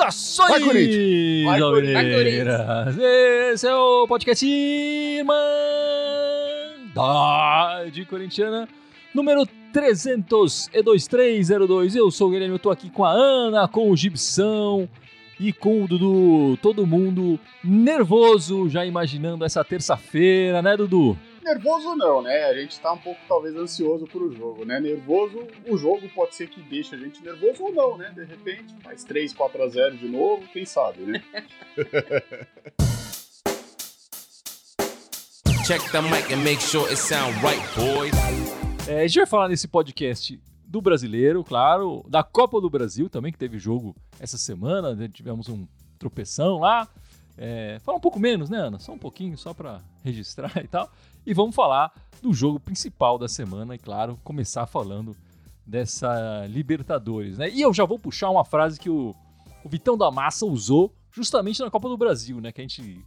Saudações, Vai, Corinthians! Vai, Alvinegras! Esse é o podcast Irmandade Corintiana, número 32302. Eu sou o Guilherme, eu tô aqui com a Ana, com o Gibson e com o Dudu. Todo mundo nervoso, já imaginando essa terça-feira, né, Dudu? Nervoso não, né? A gente tá um pouco, talvez, ansioso pro jogo, né? Nervoso, o jogo pode ser que deixe a gente nervoso ou não, né? De repente, faz 3, 4 a 0 de novo, quem sabe, né? Check the mic and make sure it sound right, boys. É, a gente vai falar nesse podcast do brasileiro, claro, da Copa do Brasil também, que teve jogo essa semana, né? tivemos um tropeção lá. É, falar um pouco menos, né, Ana? Só um pouquinho, só para registrar e tal. E vamos falar do jogo principal da semana e, claro, começar falando dessa Libertadores, né? E eu já vou puxar uma frase que o, o Vitão da Massa usou justamente na Copa do Brasil, né? Que a gente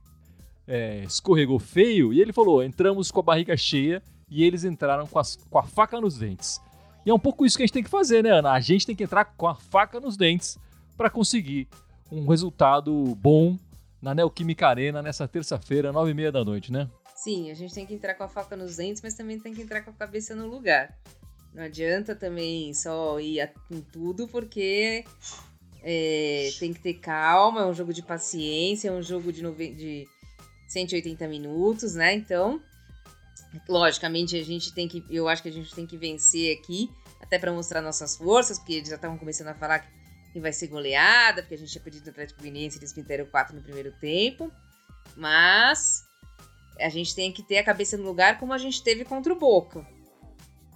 é, escorregou feio e ele falou: entramos com a barriga cheia e eles entraram com, as- com a faca nos dentes. E é um pouco isso que a gente tem que fazer, né, Ana? A gente tem que entrar com a faca nos dentes para conseguir um resultado bom na Neoquímica Arena nessa terça-feira, nove e meia da noite, né? Sim, a gente tem que entrar com a faca nos dentes, mas também tem que entrar com a cabeça no lugar. Não adianta também só ir com tudo, porque é, tem que ter calma, é um jogo de paciência, é um jogo de, de 180 minutos, né? Então, logicamente, a gente tem que. Eu acho que a gente tem que vencer aqui, até para mostrar nossas forças, porque eles já estavam começando a falar que vai ser goleada, porque a gente tinha perdido o Atlético Goianiense, eles meteram 4 no primeiro tempo. Mas a gente tem que ter a cabeça no lugar como a gente teve contra o Boca.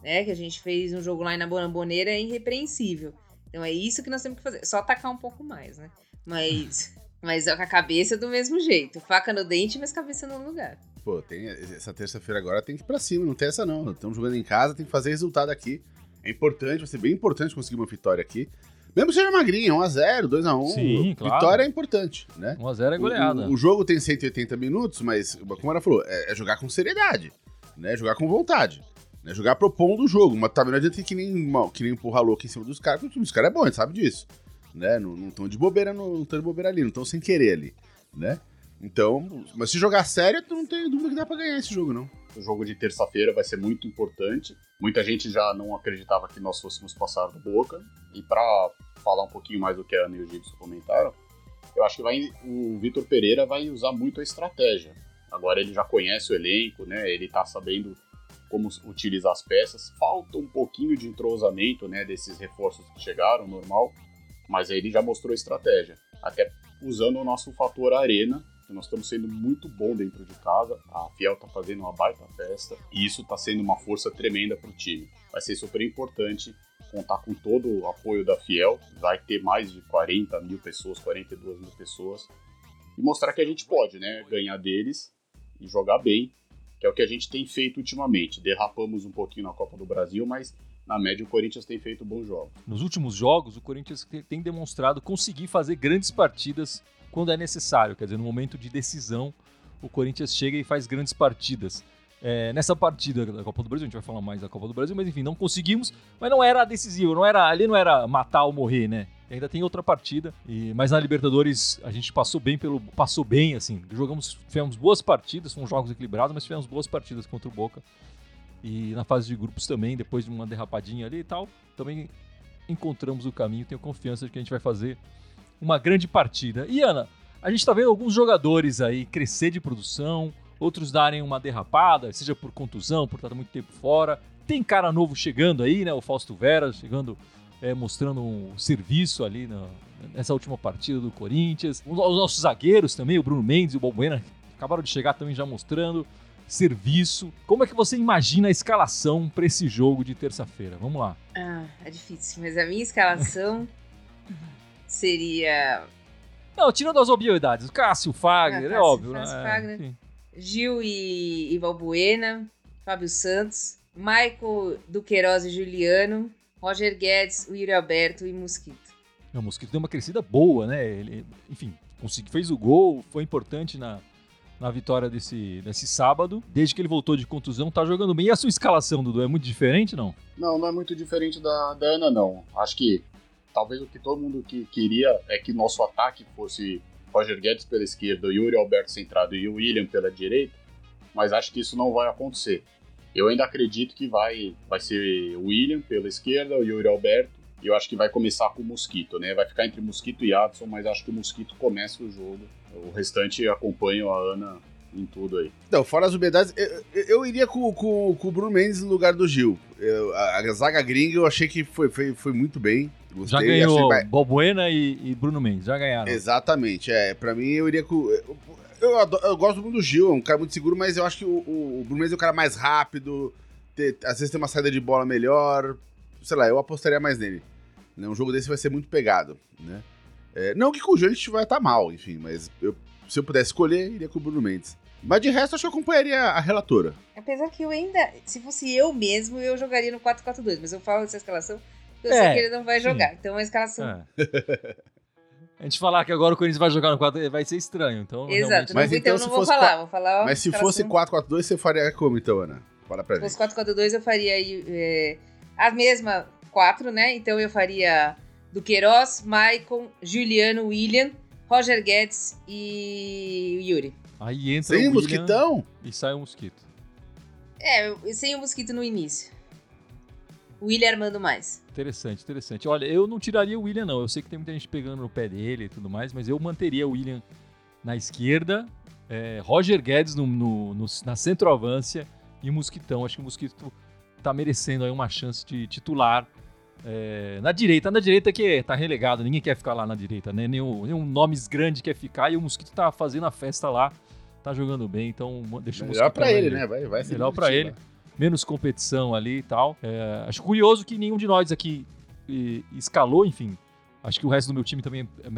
Né? Que a gente fez um jogo lá na Bonamboneira irrepreensível. Então é isso que nós temos que fazer. Só atacar um pouco mais, né? Mas, mas é com a cabeça do mesmo jeito. Faca no dente, mas cabeça no lugar. Pô, tem, essa terça-feira agora tem que ir pra cima, não tem essa não. Estamos jogando em casa, tem que fazer resultado aqui. É importante, vai ser bem importante conseguir uma vitória aqui. Mesmo que seja magrinha, 1x0, 2x1. Sim, claro. Vitória é importante, né? 1x0 é goleada. O, o jogo tem 180 minutos, mas, como ela falou, é, é jogar com seriedade, né? Jogar com vontade. Né? Jogar propondo o jogo. Mas também não adianta que nem, que nem empurrar louco em cima dos caras, porque o time dos caras é bom, a gente sabe disso. Né? Não estão de bobeira, não estão de bobeira ali, não estão sem querer ali, né? Então, mas se jogar sério, tu não tem dúvida que dá pra ganhar esse jogo, não. O jogo de terça-feira vai ser muito importante. Muita gente já não acreditava que nós fôssemos passar do Boca. E pra falar um pouquinho mais do que a Ana e o Gibson comentaram, eu acho que vai, o Vitor Pereira vai usar muito a estratégia. Agora ele já conhece o elenco, né? Ele tá sabendo como utilizar as peças. Falta um pouquinho de entrosamento, né? Desses reforços que chegaram, normal. Mas aí ele já mostrou estratégia. Até usando o nosso fator arena, nós estamos sendo muito bom dentro de casa. A Fiel tá fazendo uma baita festa. E isso tá sendo uma força tremenda pro time. Vai ser super importante contar com todo o apoio da Fiel. Vai ter mais de 40 mil pessoas, 42 mil pessoas. E mostrar que a gente pode, né? Ganhar deles e jogar bem, que é o que a gente tem feito ultimamente. Derrapamos um pouquinho na Copa do Brasil, mas na média o Corinthians tem feito bons jogos. Nos últimos jogos, o Corinthians te- tem demonstrado conseguir fazer grandes partidas quando é necessário. Quer dizer, no momento de decisão, o Corinthians chega e faz grandes partidas. É, nessa partida da Copa do Brasil, a gente vai falar mais da Copa do Brasil, mas enfim, não conseguimos, mas não era decisivo, não era, ali não era matar ou morrer, né? Ainda tem outra partida, e, mas na Libertadores a gente passou bem pelo. Passou bem, assim. Jogamos, tivemos boas partidas, foram jogos equilibrados, mas tivemos boas partidas contra o Boca. E na fase de grupos também, depois de uma derrapadinha ali e tal, também encontramos o caminho. Tenho confiança de que a gente vai fazer uma grande partida. E Ana, a gente tá vendo alguns jogadores aí crescer de produção, outros darem uma derrapada, seja por contusão, por estar muito tempo fora. Tem cara novo chegando aí, né? O Fausto Vera chegando, é, mostrando um serviço ali na- nessa última partida do Corinthians. Os os nossos zagueiros também, o Bruno Mendes e o Balbuena, acabaram de chegar também já mostrando serviço. Como é que você imagina a escalação para esse jogo de terça-feira? Vamos lá. Ah, é difícil, mas a minha escalação seria Não, tirando as obviedades, Cássio, Fagner, Ah, é Cássio, óbvio, Cássio, né? Fagner. Sim. Gil e, e Valbuena, Fábio Santos, Michael Duqueiroz e Juliano, Roger Guedes, o Yuri Alberto e Mosquito. O Mosquito deu uma crescida boa, né? Ele, enfim, conseguiu, fez o gol, foi importante na, na vitória desse, desse sábado. Desde que ele voltou de contusão, tá jogando bem. E a sua escalação, Dudu, é muito diferente, não? Não, não é muito diferente da, da Ana, não. Acho que talvez o que todo mundo que queria é que nosso ataque fosse Roger Guedes pela esquerda, Yuri Alberto centrado e o William pela direita, mas acho que isso não vai acontecer. Eu ainda acredito que vai, vai ser o William pela esquerda, o Yuri Alberto, e eu acho que vai começar com o Mosquito, né? Vai ficar entre Mosquito e Adson, mas acho que o Mosquito começa o jogo. O restante acompanho a Ana em tudo aí. Não, fora as umidades, eu, eu iria com, com, com o Bruno Mendes no lugar do Gil. Eu, a, a zaga gringa eu achei que foi, foi, foi muito bem. Já Gostei, ganhou achei mais- Balbuena e, e Bruno Mendes, já ganharam. Exatamente, é. Pra mim, eu iria com. Eu, eu, ado- eu gosto muito do Gil, é um cara muito seguro, mas eu acho que o, o, o Bruno Mendes é um cara mais rápido, ter- às vezes tem uma saída de bola melhor. Sei lá, eu apostaria mais nele. Né? Um jogo desse vai ser muito pegado, né? É, não que com o Gil a gente vai estar mal, enfim, mas eu- se eu pudesse escolher, iria com o Bruno Mendes. Mas de resto, acho que eu acompanharia a relatora. Apesar que eu ainda, se fosse eu mesmo, eu jogaria no 4-4-2, mas eu falo dessa escalação porque eu É, sei que ele não vai sim. jogar. Então a escalação. É. A gente falar que agora o Corinthians vai jogar no 4 vai ser estranho, então Exato, realmente... Mas então, então eu se não vou fosse falar, qua- vou falar. Mas se fosse escalação. 4-4-2, você faria como então, Ana? Fala pra Se gente. fosse 4-4-2, eu faria é, a mesma 4, né? Então eu faria do Queiroz, Maicon, Juliano, William, Roger Guedes e Yuri. Aí entra Sem o o mosquitão? e sai o Mosquito. É, sem o Mosquito no início. O William armando mais. Interessante, interessante. Olha, eu não tiraria o William, não. Eu sei que tem muita gente pegando no pé dele e tudo mais, mas eu manteria o William na esquerda, é, Roger Guedes no, no- no- na centroavância e o Mosquitão. Acho que o Mosquito tá merecendo aí uma chance de titular. é, na direita, na direita que tá relegado, ninguém quer ficar lá na direita, né? Nenhum, nenhum nomes grande quer ficar e o Mosquito tá fazendo a festa lá, tá jogando bem, então deixa o Melhor Mosquitão pra ele, né? Vai, vai ser Melhor pra ele. Menos competição ali e tal. É, acho curioso que nenhum de nós aqui escalou, enfim. Acho que o resto do meu time também é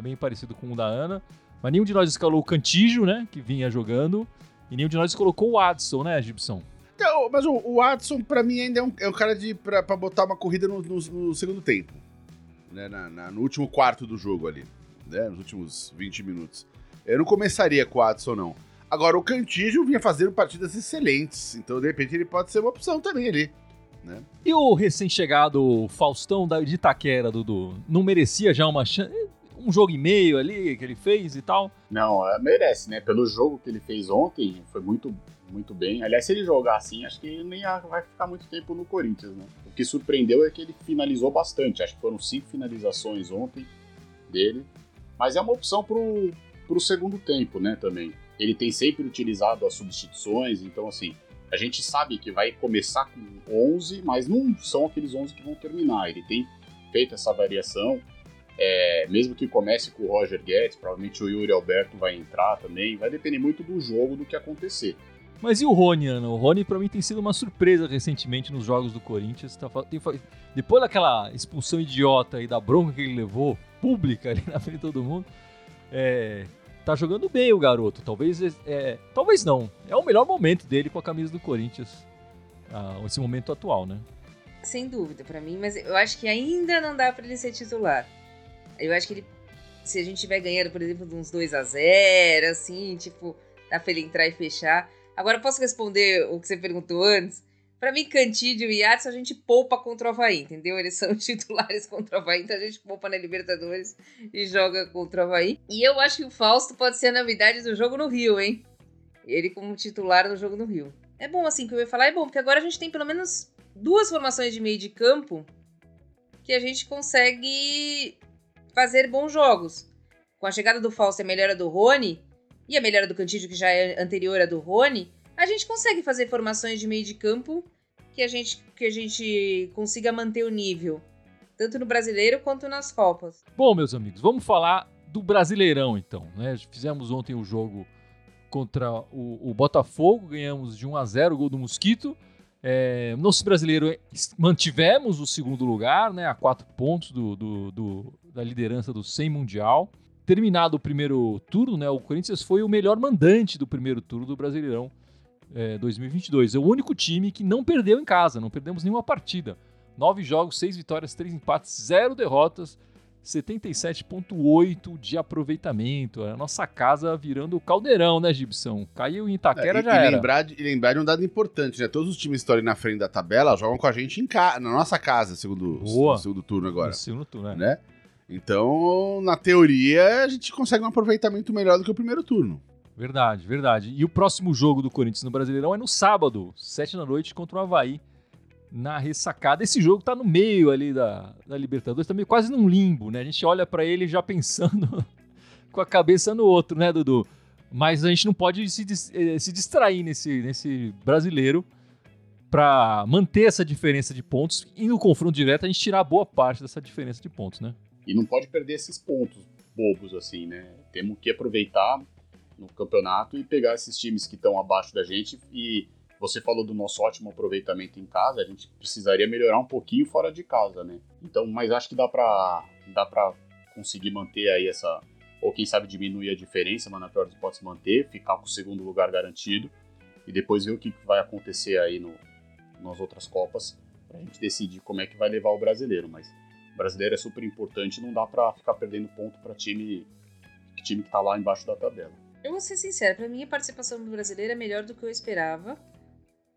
bem, é parecido com o da Ana. Mas nenhum de nós escalou o Cantígio, né? Que vinha jogando. E nenhum de nós colocou o Adson, né, Gibson? Então, mas o, o Watson, pra mim, ainda é um, é um cara de, pra, botar uma corrida no, no- no segundo tempo. Né, na- na- no último quarto do jogo ali. Né, nos últimos 20 minutos. Eu não começaria com o Watson, não. Agora, o Cantígio vinha fazendo partidas excelentes. Então, de repente, ele pode ser uma opção também ali. E o recém-chegado Faustão da, de Itaquera, Dudu, não merecia já uma chance? Um jogo e meio ali que ele fez e tal? Não, é, merece, né? Pelo jogo que ele fez ontem, foi muito, muito bem. Aliás, se ele jogar assim, acho que ele nem vai ficar muito tempo no Corinthians, né? O que surpreendeu é que ele finalizou bastante. Acho que foram cinco finalizações ontem dele. Mas é uma opção pro, pro segundo tempo, né, também. Ele tem sempre utilizado as substituições, então, assim, a gente sabe que vai começar com 11, mas não são aqueles 11 que vão terminar. Ele tem feito essa variação. É, mesmo que comece com o Roger Guedes, provavelmente o Yuri Alberto vai entrar também. Vai depender muito do jogo, do que acontecer. Mas e o Rony, Ana? O Rony, pra mim, tem sido uma surpresa recentemente nos jogos do Corinthians. Tá tem depois daquela expulsão idiota e da bronca que ele levou, pública ali na frente de todo mundo, é, tá jogando bem o garoto. Talvez, é, talvez não. É o melhor momento dele com a camisa do Corinthians. ah, esse momento atual, né? Sem dúvida, pra mim, mas eu acho que ainda não dá pra ele ser titular. Eu acho que ele, se a gente tiver ganhando, por exemplo, uns 2 a 0 assim, tipo, dá pra ele entrar e fechar. Agora, posso responder o que você perguntou antes? Pra mim, Cantídio e Adson a gente poupa contra o Havaí, entendeu? Eles são titulares contra o Havaí, então a gente poupa na Libertadores e joga contra o Havaí. E eu acho que o Fausto pode ser a novidade do jogo no Rio, hein? Ele como titular no jogo no Rio. É bom, assim, que eu ia falar, é bom, porque agora a gente tem pelo menos duas formações de meio de campo que a gente consegue fazer bons jogos. Com a chegada do Fausto e a melhora do Rony, e a melhora do Cantídio, que já é anterior à do Rony, a gente consegue fazer formações de meio de campo que a gente, que a gente consiga manter o nível, tanto no brasileiro quanto nas Copas. Bom, meus amigos, vamos falar do Brasileirão, então. Né? Fizemos ontem o jogo contra o, o Botafogo, ganhamos de 1 a 0 o gol do Mosquito. É, no brasileiro mantivemos o segundo lugar, né, a quatro pontos do, do- do- da liderança do 100 Mundial. Terminado o primeiro turno, né, o Corinthians foi o melhor mandante do primeiro turno do Brasileirão é, 2022. É o único time que não perdeu em casa, não perdemos nenhuma partida. Nove jogos, seis vitórias, três empates, zero derrotas. 77,8% de aproveitamento. A nossa casa virando caldeirão, né, Gibson? Caiu em Itaquera, É, e, já e era. lembrar, de, e lembrar de um dado importante, né? Todos os times que estão ali na frente da tabela jogam com a gente em ca... na nossa casa, segundo, Boa. no segundo turno agora. No segundo turno, né? Né? Então, na teoria, a gente consegue um aproveitamento melhor do que o primeiro turno. Verdade, verdade. E o próximo jogo do Corinthians no Brasileirão é no sábado, 7 da noite, contra o Havaí, na ressacada. Esse jogo tá no meio ali da, da Libertadores, meio quase num limbo, né? A gente olha pra ele já pensando com a cabeça no outro, né, Dudu? Mas a gente não pode se, eh, se distrair nesse, nesse brasileiro pra manter essa diferença de pontos e no confronto direto a gente tirar boa parte dessa diferença de pontos, né? E não pode perder esses pontos bobos, assim, né? Temos que aproveitar no campeonato e pegar esses times que estão abaixo da gente. E você falou do nosso ótimo aproveitamento em casa, a gente precisaria melhorar um pouquinho fora de casa, né? Então, mas acho que dá pra, dá pra conseguir manter aí essa. Ou quem sabe diminuir a diferença, mas na pior das hipóteses manter, ficar com o segundo lugar garantido. E depois ver o que vai acontecer aí no, nas outras Copas, pra gente decidir como é que vai levar o brasileiro. Mas o brasileiro é super importante, não dá pra ficar perdendo ponto pra time, time que tá lá embaixo da tabela. Eu vou ser sincera, pra mim a participação do brasileiro é melhor do que eu esperava.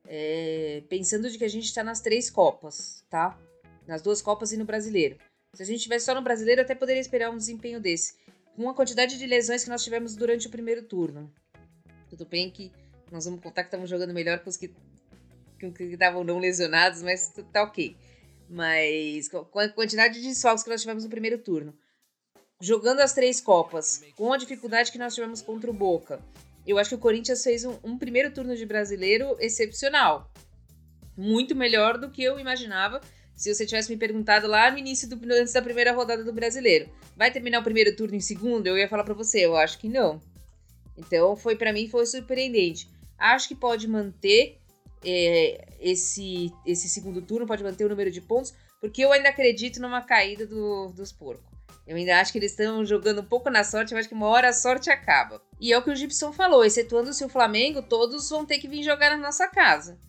É, pensando de que a gente tá nas três Copas, tá? Nas duas Copas e no brasileiro. Se a gente tivesse só no brasileiro, eu até poderia esperar um desempenho desse. Com a quantidade de lesões que nós tivemos durante o primeiro turno. Tudo bem que nós vamos contar que estamos jogando melhor com os que estavam não lesionados, mas tá ok. Mas com a quantidade de desfalques que nós tivemos no primeiro turno jogando as três Copas, com a dificuldade que nós tivemos contra o Boca, eu acho que o Corinthians fez um, um primeiro turno de brasileiro excepcional. Muito melhor do que eu imaginava se você tivesse me perguntado lá no início, do, antes da primeira rodada do brasileiro. Vai terminar o primeiro turno em segundo? Eu ia falar pra você, eu acho que não. Então, foi para mim, foi surpreendente. Acho que pode manter é, esse, esse segundo turno, pode manter o número de pontos, porque eu ainda acredito numa caída do, dos porcos. Eu ainda acho que eles estão jogando um pouco na sorte, eu acho que uma hora a sorte acaba. E é o que o Gibson falou, excetuando-se o Flamengo, todos vão ter que vir jogar na nossa casa.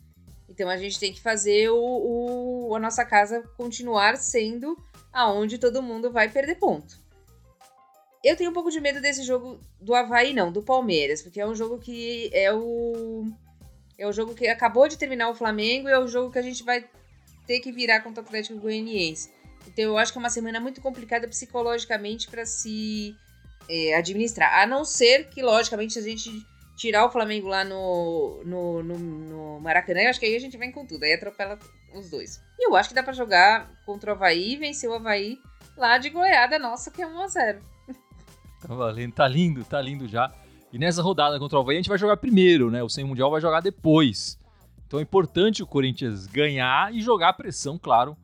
Então a gente tem que fazer o, o- a nossa casa continuar sendo aonde todo mundo vai perder ponto. Eu tenho um pouco de medo desse jogo do Havaí, não, do Palmeiras, porque é um jogo que é o. É o jogo que acabou de terminar o Flamengo e é o jogo que a gente vai ter que virar contra o Atlético Goianiense. Então eu acho que é uma semana muito complicada psicologicamente para se é, administrar. A não ser que, logicamente, a gente tirar o Flamengo lá no, no, no, no Maracanã, eu acho que aí a gente vem com tudo. Aí atropela os dois. E eu acho que dá para jogar contra o Havaí e vencer o Havaí lá de goleada nossa, que é 1x0. Tá valendo, tá lindo, tá lindo já. E nessa rodada contra o Havaí a gente vai jogar primeiro, né? O Sem Mundial vai jogar depois. Então é importante o Corinthians ganhar e jogar a pressão, claro,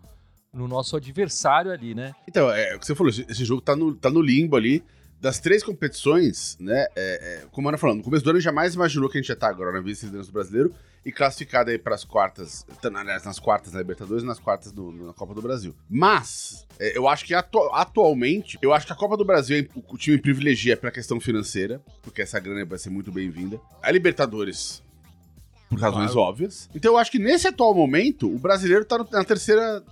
no nosso adversário ali, né? Então, é o que você falou, esse- jogo tá no, tá no limbo ali. Das três competições, né? é, é, como a Ana falando, no começo do ano a jamais imaginou que a gente já tá agora na vice-liderança do brasileiro e classificado aí pras quartas, tá, aliás, nas quartas da Libertadores e nas quartas do- na Copa do Brasil. Mas, é, eu acho que atu- atualmente, eu acho que a Copa do Brasil é- o, o time privilegia pela questão financeira, porque essa grana vai ser muito bem-vinda. A Libertadores, por razões Claro. óbvias. Então eu acho que nesse atual momento, o brasileiro tá na terceira,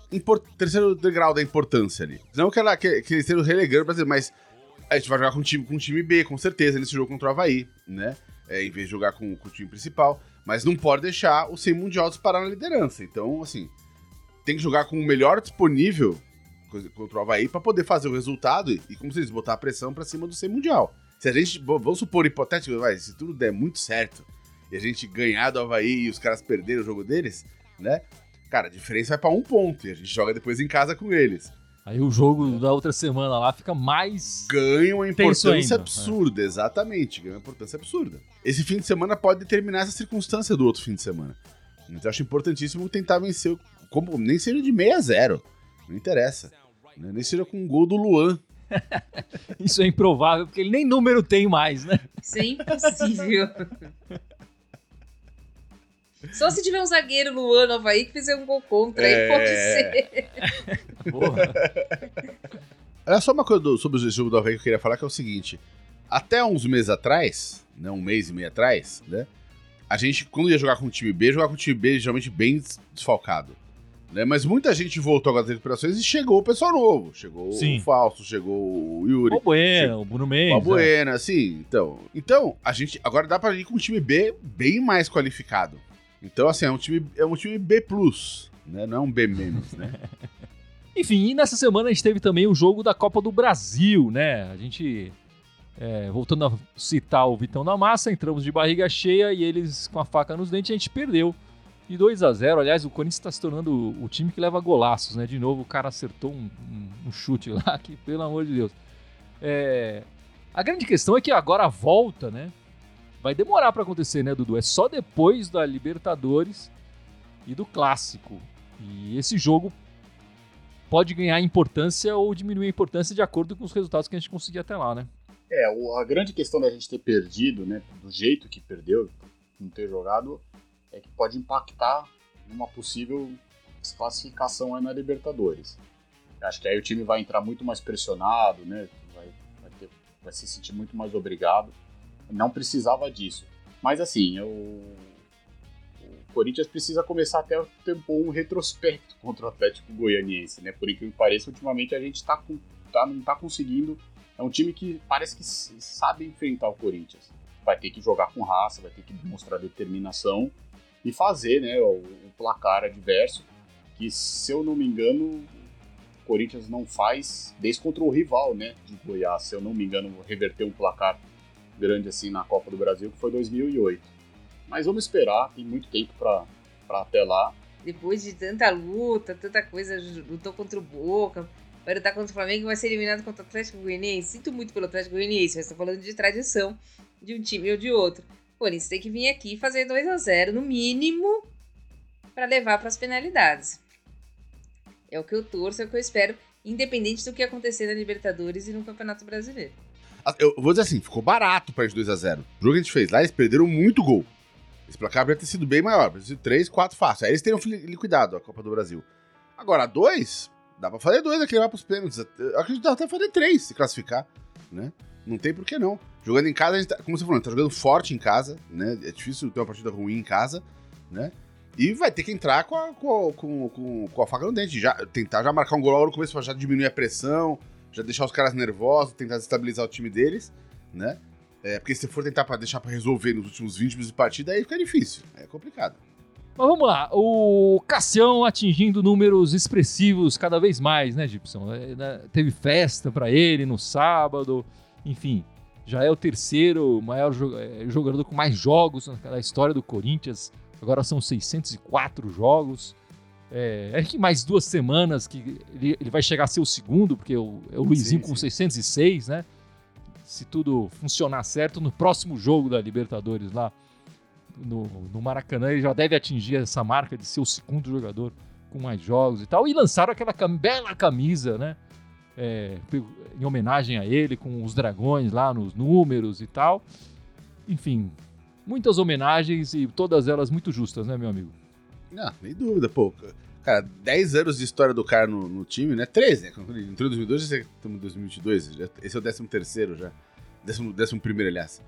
terceiro degrau da importância ali. Não que, ela, que, que eles estejam relegando o brasileiro, mas a gente vai jogar com o time, com o time B, com certeza, nesse jogo contra o Havaí, né? É, em vez de jogar com, com o time principal. Mas não pode deixar o 100 Mundial disparar na liderança. Então, assim, tem que jogar com o melhor disponível co- contra o Havaí pra poder fazer o resultado e, como diz, botar a pressão pra cima do 100 Mundial. Se a gente, vamos supor hipotético, vai, se tudo der muito certo e a gente ganhar do Havaí e os caras perderem o jogo deles, né? Cara, a diferença vai pra um ponto e a gente joga depois em casa com eles. Aí o jogo da outra semana lá fica mais. Ganha uma importância ainda, absurda, exatamente. Ganha uma importância absurda. Esse fim de semana pode determinar essa circunstância do outro fim de semana. Então eu acho importantíssimo tentar vencer, como, nem seja de 6 a 0 Não interessa. né? Nem seja com um gol do Luan. Isso é improvável, porque ele nem número tem mais, né? Isso é impossível. Só se tiver um zagueiro Luan Havaí que fizer um gol contra, aí É. pode ser. Porra. Olha só uma coisa do- sobre o jogo do Havaí que eu queria falar, que é o seguinte. Até uns meses atrás, né, um mês e meio atrás, né? A gente, quando ia jogar com o time B, jogava com o time B geralmente bem des- desfalcado. Né? Mas muita gente voltou das recuperações e chegou o pessoal novo. Chegou Sim. o Fausto, chegou o Yuri. O Bueno, o Bruno O Mendes. é. Albuena, assim, então. Então, a gente agora dá pra ir com um time B bem mais qualificado. Então, assim, é um time, é um time B+, né? Não é um B-, né? Enfim, e nessa semana a gente teve também o jogo da Copa do Brasil, né? A gente, é, voltando a citar o Vitão da Massa, entramos de barriga cheia e eles com a faca nos dentes, a gente perdeu. E 2 a 0 aliás, o Corinthians está se tornando o, time que leva golaços, né? De novo, o cara acertou um, um- um chute lá, que pelo amor de Deus. É, a grande questão é que agora volta, né? Vai demorar para acontecer, né, Dudu? É só depois da Libertadores e do Clássico. E esse jogo pode ganhar importância ou diminuir a importância de acordo com os resultados que a gente conseguir até lá, né? É, a grande questão da gente ter perdido, né, do jeito que perdeu, não ter jogado, é que pode impactar numa possível desclassificação aí na Libertadores. Acho que aí o time vai entrar muito mais pressionado, né, vai, vai, ter- vai se sentir muito mais obrigado. Não precisava disso. Mas assim, o, o Corinthians precisa começar até ter um retrospecto contra o Atlético Goianiense, né? Por incrível que pareça, ultimamente a gente tá, com, tá, não tá conseguindo é um time que parece que sabe enfrentar o Corinthians. Vai ter que jogar com raça, vai ter que demonstrar determinação e fazer né, o, o placar adverso, que se eu não me engano, o Corinthians não faz desde contra o rival né, de Goiás, se eu não me engano, reverter um placar grande assim na Copa do Brasil, que foi 2008. Mas vamos esperar, tem muito tempo para até lá. Depois de tanta luta, tanta coisa, lutou contra o Boca, vai lutar contra o Flamengo vai ser eliminado contra o Atlético Goianiense. Sinto muito pelo Atlético Goianiense, mas estou falando de tradição de um time ou de outro. O Corinthians tem que vir aqui fazer 2 a 0 no mínimo, para levar para as penalidades. É o que eu torço, é o que eu espero, independente do que acontecer na Libertadores e no Campeonato Brasileiro. Eu vou dizer assim, ficou barato pra gente 2x0. O jogo que a gente fez lá, eles perderam muito gol. Esse placar poderia ter sido bem maior, poderia ter sido 3, 4 fácil. Aí eles teriam li- liquidado a Copa do Brasil. Agora, dois, dá pra fazer dois aqui levar pros pênaltis. Eu acredito que dá até fazer três se classificar, né? Não tem por que não. Jogando em casa, a gente tá, como você falou, a gente tá jogando forte em casa, né? É difícil ter uma partida ruim em casa, né? E vai ter que entrar com a, com, com, com, com a faca no dente. Já, tentar já marcar um gol logo no começo pra já diminuir a pressão, já deixar os caras nervosos, tentar estabilizar o time deles, né? É, porque se for tentar pra deixar pra resolver nos últimos 20 minutos de partida, aí fica difícil. É complicado. Mas vamos lá, o Cassião atingindo números expressivos cada vez mais, né, Gibson? É, né, Teve festa pra ele no sábado, enfim, já é o terceiro maior é, jogador com mais jogos na história do Corinthians. Agora são 604 jogos. É, é que mais duas semanas que ele, ele vai chegar a ser o segundo, porque o, é o Luizinho Sim, com sim. 606, né? Se tudo funcionar certo, no próximo jogo da Libertadores lá no, no Maracanã, ele já deve atingir essa marca de ser o segundo jogador com mais jogos e tal. E lançaram aquela cam- bela camisa, né? É, em homenagem a ele, com os dragões lá nos números e tal. Enfim, muitas homenagens e todas elas muito justas, né, meu amigo? Não, nem dúvida, pô. Cara, 10 anos de história do cara no, no time, né? 13, né? Quando ele entrou em 2002, já estamos em 2022. já- Esse é o 13 terceiro já. 11 décimo primeiro, aliás.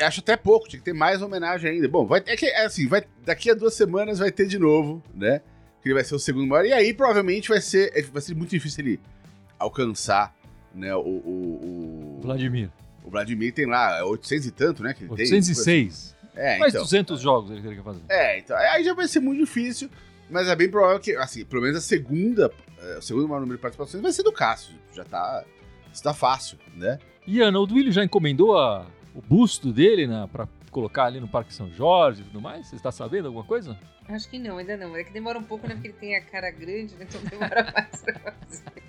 Acho até pouco, tinha que ter mais homenagem ainda. Bom, vai, é que, é assim, vai, daqui a duas semanas vai ter de novo, né? Que ele vai ser o segundo maior. E aí, provavelmente, vai ser, é, vai ser muito difícil ele alcançar, né? O, o, o, Vladimir. o Vladimir tem lá 800 e tanto, né? Que ele tem. 806. É, Mais então. 200 jogos ele quer fazer. É, então, aí já vai ser muito difícil, mas é bem provável que, assim, pelo menos a segunda, é, o segundo maior número de participações vai ser do Cássio. Já tá, isso tá fácil, né? E Ana, o Duílio já encomendou a- o busto dele né, para colocar ali no Parque São Jorge e tudo mais? Você está sabendo alguma coisa? Acho que não, ainda não. É que demora um pouco, né? Porque ele tem a cara grande, né? Então demora mais pra fazer.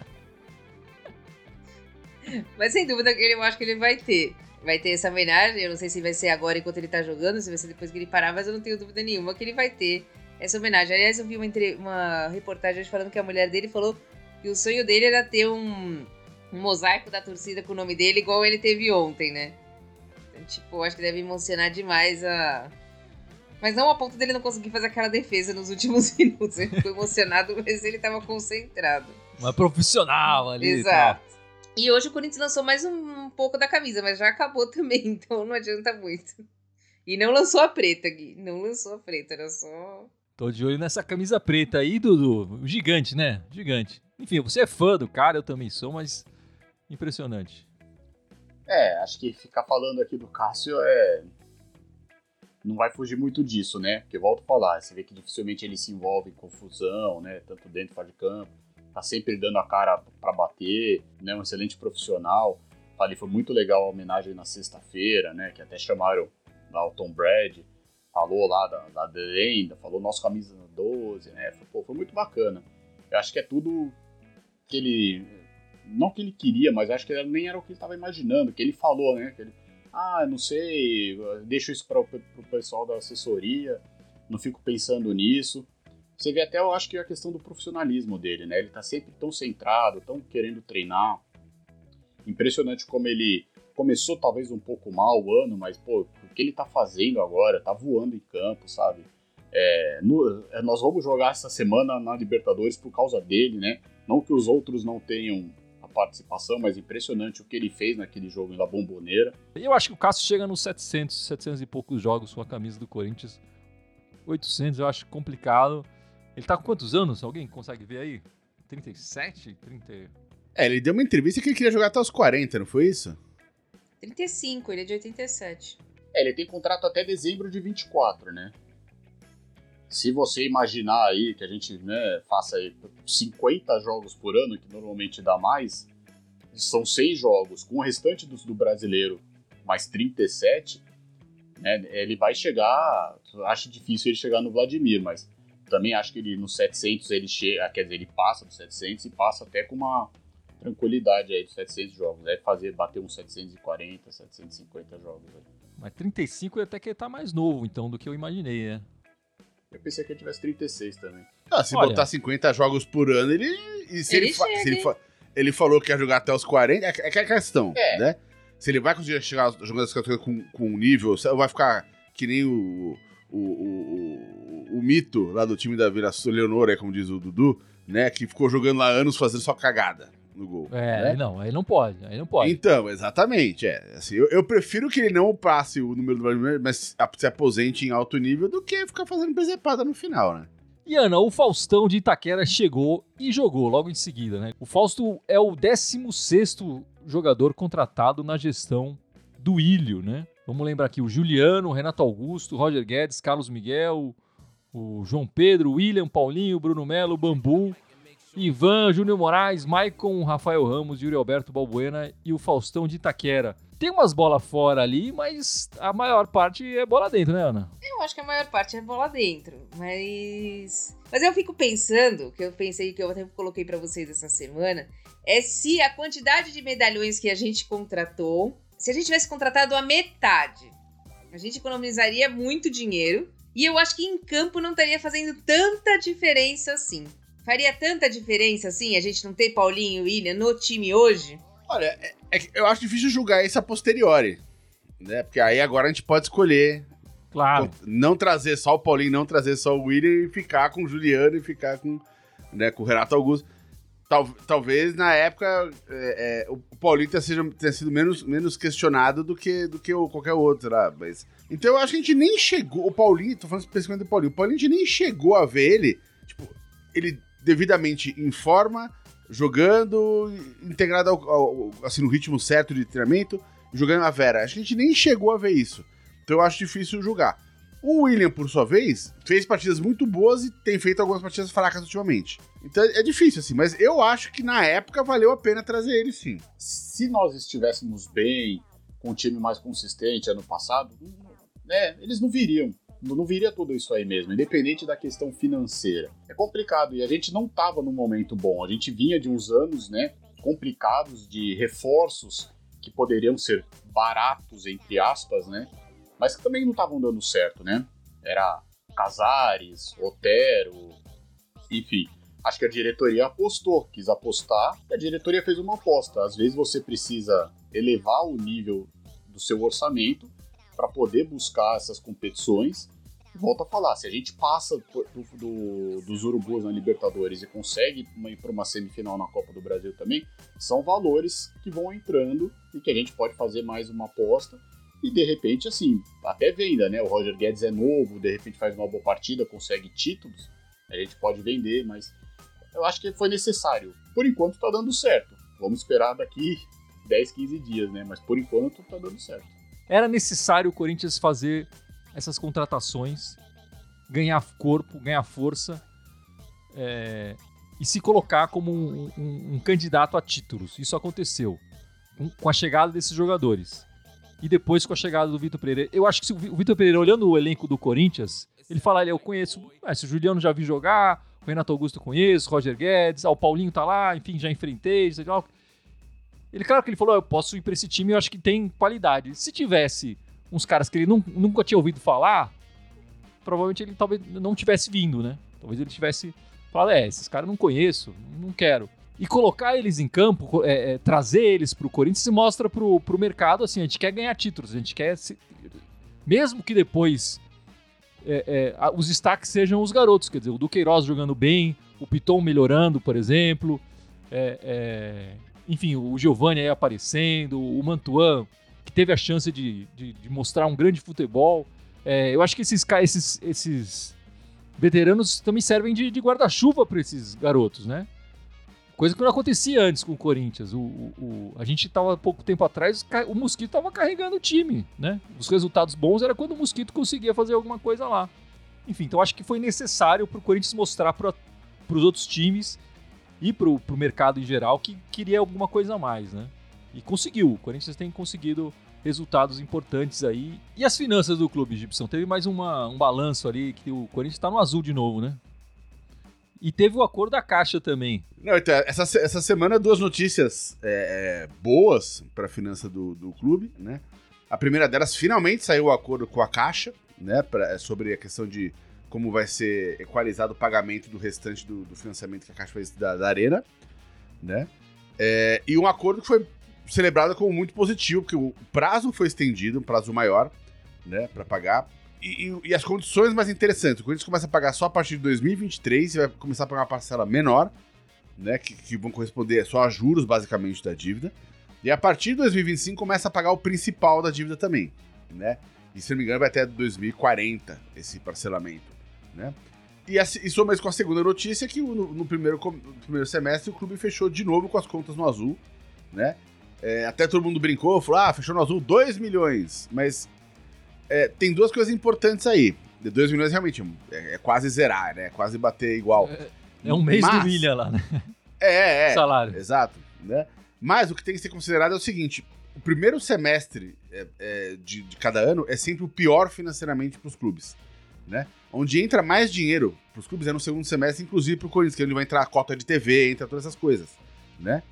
Mas sem dúvida que ele- eu acho que ele vai ter. Vai ter essa homenagem. Eu não sei se vai ser agora enquanto ele tá jogando, se vai ser depois que ele parar, mas eu não tenho dúvida nenhuma que ele vai ter essa homenagem. Aliás, eu vi uma, entre- uma reportagem hoje falando que a mulher dele falou que o sonho dele era ter um, um mosaico da torcida com o nome dele, igual ele teve ontem, né? Então, tipo, acho que deve emocionar demais a, mas não a ponto dele não conseguir fazer aquela defesa nos últimos minutos. Ele ficou emocionado, mas ele tava concentrado. Uma profissional ali. Exato. E hoje o Corinthians lançou mais um, um pouco da camisa, mas já acabou também, então não adianta muito. E não lançou a preta, Gui. Não lançou a preta, era só. Tô de olho nessa camisa preta aí, Dudu. Gigante, né? Gigante. Enfim, você é fã do cara, eu também sou, mas impressionante. É, acho que ficar falando aqui do Cássio é. Não vai fugir muito disso, né? Porque volto a falar, você vê que dificilmente ele se envolve em confusão, né? Tanto dentro fora de campo. Tá sempre dando a cara para bater, né? Um excelente profissional. Falei, foi muito legal a homenagem na sexta-feira, né? Que até chamaram lá o Tom Brady. Falou lá da, da lenda, falou nosso camisa 12, né? Foi, pô, foi muito bacana. Eu acho que é tudo que ele. Não que ele queria, mas acho que nem era o que ele estava imaginando, que ele falou, né? Que ele, ah, não sei, deixo isso para o pessoal da assessoria, não fico pensando nisso. Você vê até, eu acho que a questão do profissionalismo dele, né? Ele tá sempre tão centrado, tão querendo treinar. Impressionante como ele começou talvez um pouco mal o ano, mas, pô, o que ele tá fazendo agora? Tá voando em campo, sabe? É, no, é, nós vamos jogar essa semana na Libertadores por causa dele, né? Não que os outros não tenham a participação, mas impressionante o que ele fez naquele jogo na Bomboneira. Eu acho que o Cássio chega nos 700, 700 e poucos jogos com a camisa do Corinthians. 800 eu acho complicado. Ele tá com quantos anos? Alguém consegue ver aí? 37? 30... É, ele deu uma entrevista que ele queria jogar até os 40, não foi isso? 35, ele é de 87. É, ele tem contrato até dezembro de 24, né? Se você imaginar aí que a gente né, faça aí 50 jogos por ano, que normalmente dá mais, são seis jogos, com o restante do, do brasileiro mais 37, né, ele vai chegar. Acho difícil ele chegar no Vladimir, mas também acho que ele no 700 ele chega, quer dizer, ele passa dos 700 e passa até com uma tranquilidade aí dos 700 jogos. Deve fazer bater uns 740, 750 jogos. Aí. Mas 35 até que ele tá mais novo, então, do que eu imaginei, né? Eu pensei que ele tivesse 36 também. Ah, se Olha. botar 50 jogos por ano, ele. E se ele, Ele fa- chega, se ele, fa- ele falou que ia jogar até os 40, é, é que é a questão, É. né? Se ele vai conseguir chegar jogando essa categoria com, com um nível, ou vai ficar que nem o, o, o, o, o mito lá do time da Vila Leonor, é como diz o Dudu, né? Que ficou jogando lá anos fazendo só cagada no gol. É, né? aí não, aí não pode, aí não pode. Então, exatamente. É, assim, eu, eu prefiro que ele não passe o número do mas se aposente em alto nível do que ficar fazendo presepada no final, né? E Ana, o Faustão de Itaquera chegou e jogou logo em seguida, né? O Fausto é o 16º jogador contratado na gestão do Ilho, né? Vamos lembrar aqui o Juliano, o Renato Augusto, o Roger Guedes, Carlos Miguel, o João Pedro, William, Paulinho, Bruno Melo, Bambu, Ivan, Júnior Moraes, Maicon, Rafael Ramos, Yuri Alberto Balbuena e o Faustão de Itaquera. Tem umas bolas fora ali, mas a maior parte é bola dentro, né, Ana? Eu acho que a maior parte é bola dentro, mas. Mas eu fico pensando, que eu pensei que eu até coloquei pra vocês essa semana, é se a quantidade de medalhões que a gente contratou, se a gente tivesse contratado a metade, a gente economizaria muito dinheiro. E eu acho que em campo não estaria fazendo tanta diferença assim. Faria tanta diferença assim a gente não ter Paulinho e William no time hoje? Olha, é, é que eu acho difícil julgar isso a posteriori. Né? Porque aí agora a gente pode escolher Claro. não trazer só o Paulinho, não trazer só o William e ficar com o Juliano e ficar com, né, com o Renato Augusto. Tal- talvez na época é, é, o Paulinho tenha, seja- tenha sido menos, menos questionado do que, do que o, qualquer outro lá. Mas... Então eu acho que a gente nem chegou. O Paulinho, tô falando especificamente do Paulinho. O Paulinho a gente nem chegou a ver ele, tipo, ele devidamente em forma, jogando, integrado ao- ao- assim, no ritmo certo de treinamento, jogando a Vera. Acho que a gente nem chegou a ver isso. Então eu acho difícil julgar. O William, por sua vez, fez partidas muito boas e tem feito algumas partidas fracas ultimamente. Então é difícil, assim, mas eu acho que na época valeu a pena trazer ele, sim. Se nós estivéssemos bem, com um time mais consistente ano passado, né, eles não viriam. Não viria tudo isso aí mesmo, independente da questão financeira. É complicado e a gente não estava num momento bom. A gente vinha de uns anos, né, complicados de reforços que poderiam ser baratos entre aspas, né, mas que também não estavam dando certo, né? Era Casares, Otero, enfim. Acho que a diretoria apostou, quis apostar, e a diretoria fez uma aposta. Às vezes você precisa elevar o nível do seu orçamento para poder buscar essas competições. Volto a falar, se a gente passa do, do- dos urubus na Libertadores e consegue ir para uma semifinal na Copa do Brasil também, são valores que vão entrando e que a gente pode fazer mais uma aposta E de repente, assim, até venda, né? O Roger Guedes é novo, de repente faz uma boa partida, consegue títulos, a gente pode vender, mas eu acho que foi necessário. Por enquanto tá dando certo. Vamos esperar daqui 10, 15 dias, né? Mas por enquanto tá dando certo. Era necessário o Corinthians fazer essas contratações, ganhar corpo, ganhar força é, e se colocar como um, um- um candidato a títulos. Isso aconteceu com a chegada desses jogadores. E depois com a chegada do Vitor Pereira. Eu acho que o Vi- o Vitor Pereira, olhando o elenco do Corinthians, ele fala, "Olha, eu conheço, ah, se o Juliano já vi jogar, o Renato Augusto conheço, Roger Guedes, ah, o Paulinho tá lá, enfim, já enfrentei, sei lá. Ele, claro que ele falou, "Ah, eu posso ir pra esse time, eu acho que tem qualidade. Se tivesse uns caras que ele nun- nunca tinha ouvido falar, provavelmente ele talvez não tivesse vindo, né? Talvez ele tivesse falado, é, esses caras não conheço, não quero. E colocar eles em campo, é, é, trazer eles pro Corinthians e mostra pro, pro mercado, assim, a gente quer ganhar títulos, a gente quer... se- Mesmo que depois é, é, os destaques sejam os garotos, quer dizer, o Duqueiroz jogando bem, o Piton melhorando, por exemplo, é, é, enfim, o Giovanni aí aparecendo, o Mantuan, que teve a chance de, de- de mostrar um grande futebol. Eu acho que esses, esses, esses veteranos também servem de, de guarda-chuva para esses garotos, né? Coisa que não acontecia antes com o Corinthians. O, o- o- a gente estava pouco tempo atrás, o Mosquito estava carregando o time, né? Os resultados bons era quando o Mosquito conseguia fazer alguma coisa lá. Enfim, então acho que foi necessário para o Corinthians mostrar para os outros times e para o mercado em geral que queria alguma coisa a mais, né? E conseguiu. O Corinthians tem conseguido resultados importantes aí. E as finanças do clube, Gibson? Teve mais uma, um balanço ali que o Corinthians está no azul de novo, né? E teve o acordo da Caixa também. Não, então, essa, essa semana, duas notícias é, é, boas para a finança do, do clube, né? A primeira delas, finalmente saiu o acordo com a Caixa, né? Pra, é sobre a questão de como vai ser equalizado o pagamento do restante do, do financiamento que a Caixa fez da, da Arena, né? É, e um acordo que foi celebrado como muito positivo, porque o prazo foi estendido, um prazo maior, né? Para pagar. E, e- as condições mais interessantes. O Corinthians começa a pagar só a partir de 2023 e vai começar a pagar uma parcela menor, né? Que, que vão corresponder só a juros, basicamente, da dívida. E a partir de 2025 começa a pagar o principal da dívida também, né? E se não me engano, vai até 2040 esse parcelamento, né? E, e soma isso com a segunda notícia que no, no primeiro, no primeiro semestre o clube fechou de novo com as contas no azul, né? É, até todo mundo brincou, falou, ah, fechou no azul 2 milhões, mas é, tem duas coisas importantes aí. 2 milhões realmente é, é quase zerar, né? É quase bater igual. É um mês Mas- do milha lá, né? É, é. Salário. Exato, né? Mas o que tem que ser considerado é o seguinte: o primeiro semestre é, é, de, de cada ano é sempre o pior financeiramente para os clubes, né? Onde entra mais dinheiro para os clubes é no segundo semestre, inclusive para o Corinthians, que é onde vai entrar a cota de TV, entra todas essas coisas, né?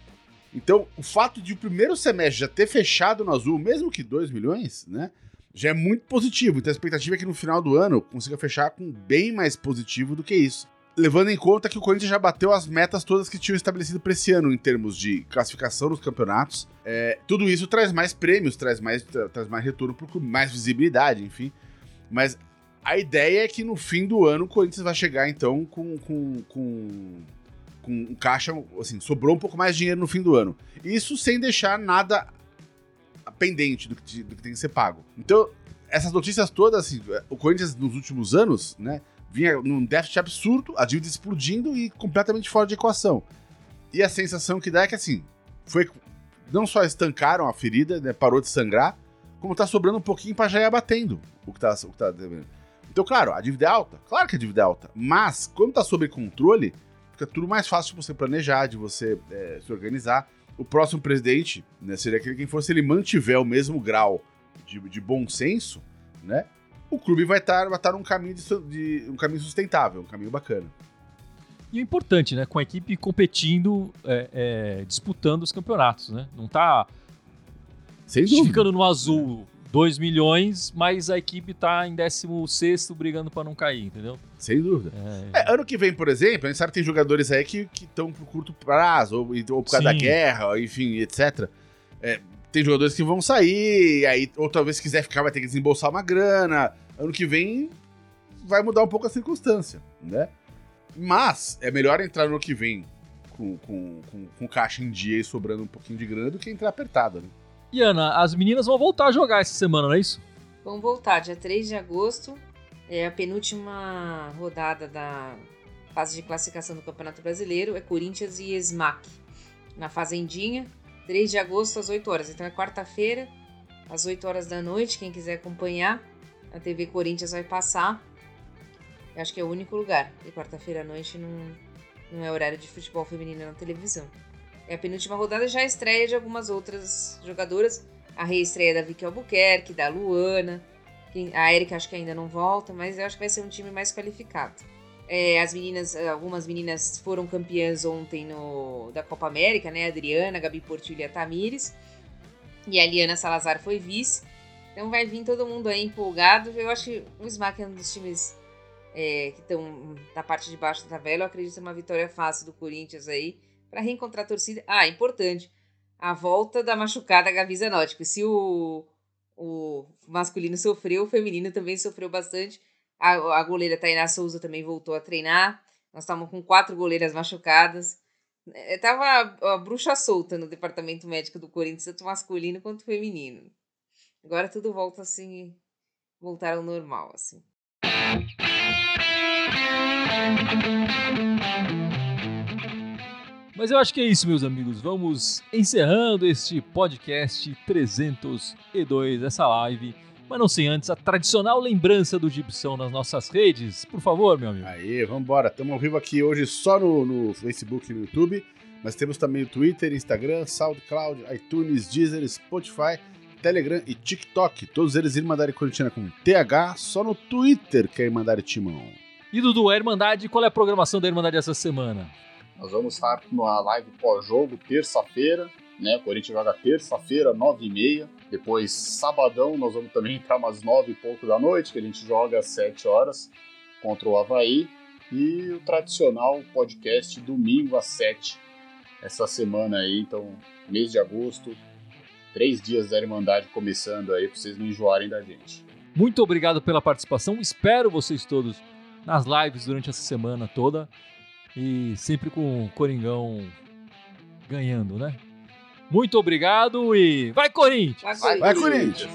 Então, o fato de o primeiro semestre já ter fechado no azul, mesmo que 2 milhões, né? Já é muito positivo. Então a expectativa é que no final do ano consiga fechar com bem mais positivo do que isso levando em conta que o Corinthians já bateu as metas todas que tinham estabelecido para esse ano em termos de classificação nos campeonatos. É, tudo isso traz mais prêmios, traz mais, tra- traz mais retorno mais visibilidade, enfim. Mas a ideia é que no fim do ano o Corinthians vai chegar então com, com, com, com um caixa, assim, sobrou um pouco mais de dinheiro no fim do ano. Isso sem deixar nada pendente do que, do que tem que ser pago. Então, essas notícias todas, assim, o Corinthians nos últimos anos, né, vinha num déficit absurdo, a dívida explodindo e completamente fora de equação. E a sensação que dá é que, assim, foi não só estancaram a ferida, né, parou de sangrar, como tá sobrando um pouquinho pra já ir abatendo o que tá, o que tá devendo. Então, claro, a dívida é alta, claro que a dívida é alta, mas quando tá sob controle, fica tudo mais fácil de você planejar, de você é, se organizar. O próximo presidente né, seria aquele quem for, se ele mantiver o mesmo grau de, de bom senso, né? O clube vai estar vai num caminho de, de- um caminho sustentável, um caminho bacana. E o importante, né? Com a equipe competindo, é, é, disputando os campeonatos, né? Não tá Sem ficando no azul 2 milhões, mas a equipe tá em 16 brigando para não cair, entendeu? Sem dúvida. É, É, ano que vem, por exemplo, a gente sabe que tem jogadores aí que estão pro curto prazo, ou, ou por causa da Sim. guerra, enfim, etc. É, tem jogadores que vão sair, aí, ou talvez se quiser ficar vai ter que desembolsar uma grana. Ano que vem vai mudar um pouco a circunstância, né? Mas é melhor entrar no ano que vem com, com, com, com caixa em dia e sobrando um pouquinho de grana do que entrar apertado, né? E Ana, as meninas vão voltar a jogar essa semana, não é isso? Vão voltar dia 3 de agosto. É a penúltima rodada da fase de classificação do Campeonato Brasileiro. É Corinthians e Smack. Na Fazendinha, 3 de agosto às 8 horas. Então é quarta-feira, às 8 horas da noite. Quem quiser acompanhar, a TV Corinthians vai passar. Eu acho que é o único lugar. E quarta-feira à noite não, não é horário de futebol feminino na televisão. É a penúltima rodada já a estreia de algumas outras jogadoras. A reestreia da Vicky Albuquerque, da Luana. A Erika acho que ainda não volta, mas eu acho que vai ser um time mais qualificado. É, as meninas, algumas meninas foram campeãs ontem no, da Copa América, né? A Adriana, a Gabi Portilho e a Tamires. E a Liana Salazar foi vice. Então vai vir todo mundo aí empolgado. Eu acho que o Smack é um dos times é, que estão na parte de baixo da tabela. Eu acredito em uma vitória fácil do Corinthians aí para reencontrar a torcida. Ah, importante. A volta da machucada Gabi Zanotti. porque Se o, o masculino sofreu, o feminino também sofreu bastante. A, a goleira Tainá Souza também voltou a treinar. Nós estávamos com quatro goleiras machucadas. É, tava a, a bruxa solta no departamento médico do Corinthians, tanto masculino quanto feminino. Agora tudo volta assim, voltar ao normal, assim. Mas eu acho que é isso, meus amigos. Vamos encerrando este podcast 302, essa live. Mas não sem antes a tradicional lembrança do Gibson nas nossas redes. Por favor, meu amigo. Aí, vambora. Estamos ao vivo aqui hoje só no, no Facebook e no YouTube, mas temos também o Twitter, Instagram, SoundCloud, iTunes, Deezer, Spotify, Telegram e TikTok. Todos eles Irmandade Corintiana com TH, só no Twitter que é Irmandade Timão. E Dudu, a Irmandade, qual é a programação da Irmandade essa semana? Nós vamos estar numa live pós-jogo, terça-feira, né? O Corinthians joga terça-feira, 9h30. Depois, sabadão, nós vamos também entrar umas 9 e pouco da noite, que a gente joga às 7 horas contra o Havaí. E o tradicional podcast, domingo às 7, essa semana aí. Então, mês de agosto, três dias da Irmandade começando aí, pra vocês não enjoarem da gente. Muito obrigado pela participação. Espero vocês todos nas lives durante essa semana toda. E sempre com o Coringão ganhando, né? Muito obrigado e vai Corinthians! Vai, Vai, Corinthians!